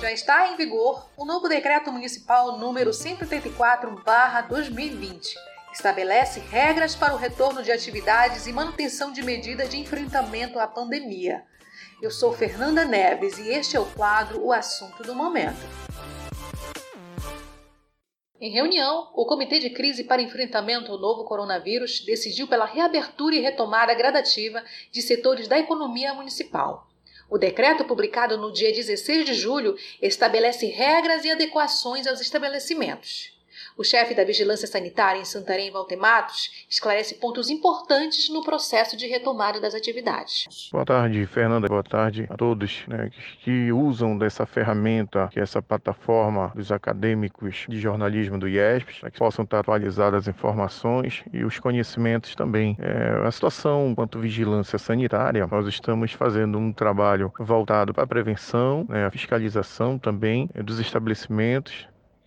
Já está em vigor o novo decreto municipal número 184/2020. Estabelece regras para o retorno de atividades e manutenção de medidas de enfrentamento à pandemia. Eu sou Fernanda Neves e este é o quadro O Assunto do Momento. Em reunião, o Comitê de Crise para Enfrentamento ao Novo Coronavírus decidiu pela reabertura e retomada gradativa de setores da economia municipal. O decreto, publicado no dia 16 de julho, estabelece regras e adequações aos estabelecimentos. O chefe da Vigilância Sanitária em Santarém, Valtematos, esclarece pontos importantes no processo de retomada das atividades. Boa tarde, Fernanda. Boa tarde a todos né, que usam dessa ferramenta, que é essa plataforma dos acadêmicos de jornalismo do IESP, para que possam estar atualizadas as informações e os conhecimentos também. É, a situação quanto vigilância sanitária, nós estamos fazendo um trabalho voltado para a prevenção, né, a fiscalização também é, dos estabelecimentos,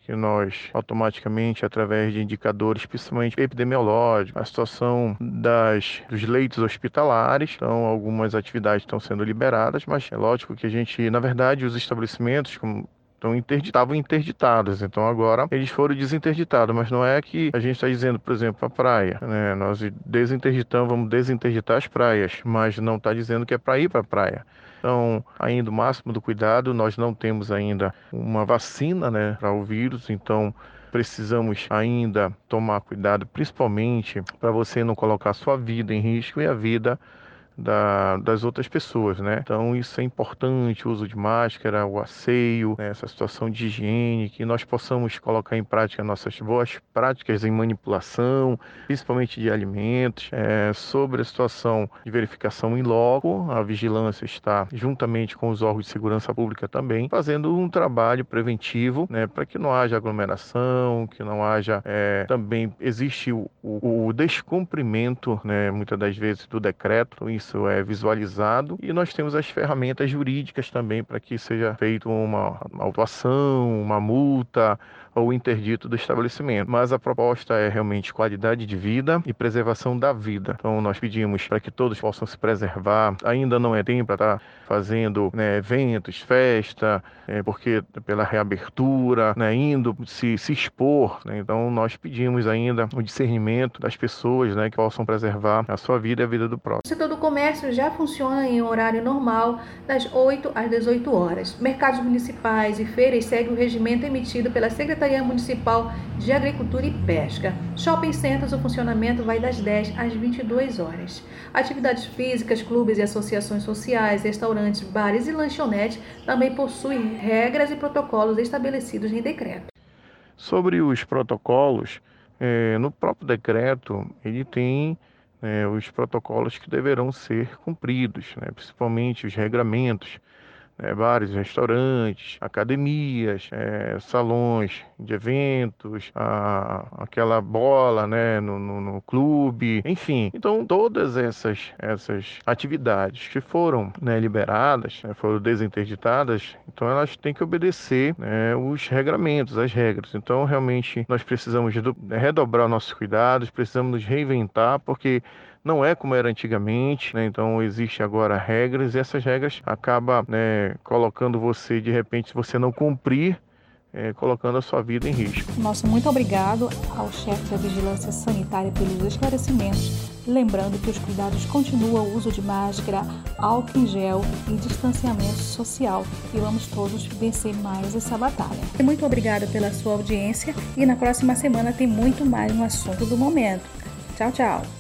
que nós automaticamente, através de indicadores, principalmente epidemiológicos, a situação das, dos leitos hospitalares, então algumas atividades estão sendo liberadas, mas é lógico que a gente, na verdade, os estabelecimentos, como então estavam interditados, então agora eles foram desinterditados, mas não é que a gente está dizendo, por exemplo, a praia, né? Nós desinterditamos, vamos desinterditar as praias, mas não está dizendo que é para ir para a praia. Então, ainda o máximo do cuidado, nós não temos ainda uma vacina né, para o vírus, então precisamos ainda tomar cuidado, principalmente para você não colocar sua vida em risco e a vida da, das outras pessoas, né? Então isso é importante, o uso de máscara, o asseio, né? essa situação de higiene, que nós possamos colocar em prática nossas boas práticas em manipulação, principalmente de alimentos, é, sobre a situação de verificação em loco, a vigilância está juntamente com os órgãos de segurança pública também fazendo um trabalho preventivo, né? Para que não haja aglomeração, que não haja é, também existe o, o, o descumprimento, né? Muitas das vezes do decreto, isso isso é visualizado. E nós temos as ferramentas jurídicas também para que seja feita uma, autuação, uma multa ou interdito do estabelecimento. Mas a proposta é realmente qualidade de vida e preservação da vida. Então nós pedimos para que todos possam se preservar. Ainda não é tempo para estar tá fazendo né, eventos, festa, é, porque pela reabertura, né, indo se, se expor. Né, então nós pedimos ainda o discernimento das pessoas né, que possam preservar a sua vida e a vida do próximo. O setor do comércio já funciona em horário normal, das 8 às 18 horas. Mercados municipais e feiras seguem o regimento emitido pela Secretaria Municipal de Agricultura e Pesca. Shopping centers, o funcionamento vai das 10 às 22 horas. Atividades físicas, clubes e associações sociais, restaurantes, bares e lanchonetes também possuem regras e protocolos estabelecidos em decreto. Sobre os protocolos, é, no próprio decreto, ele tem é, os protocolos que deverão ser cumpridos, né, principalmente os regramentos é, bares, restaurantes, academias, é, salões de eventos, a, aquela bola né, no, no, no, clube, enfim. Então, todas essas, essas atividades que foram né, liberadas, né, foram desinterditadas, então elas têm que obedecer né, os regramentos, as regras. Então, realmente, nós precisamos redobrar nossos cuidados, precisamos nos reinventar, porque não é como era antigamente, né? então existe agora regras e essas regras acabam né, colocando você, de repente, se você não cumprir, é, colocando a sua vida em risco. Nosso muito obrigado ao chefe da Vigilância Sanitária pelos esclarecimentos. Lembrando que os cuidados continuam o uso de máscara, álcool em gel e distanciamento social. E vamos todos vencer mais essa batalha. Muito obrigada pela sua audiência e na próxima semana tem muito mais no assunto do momento. Tchau, tchau.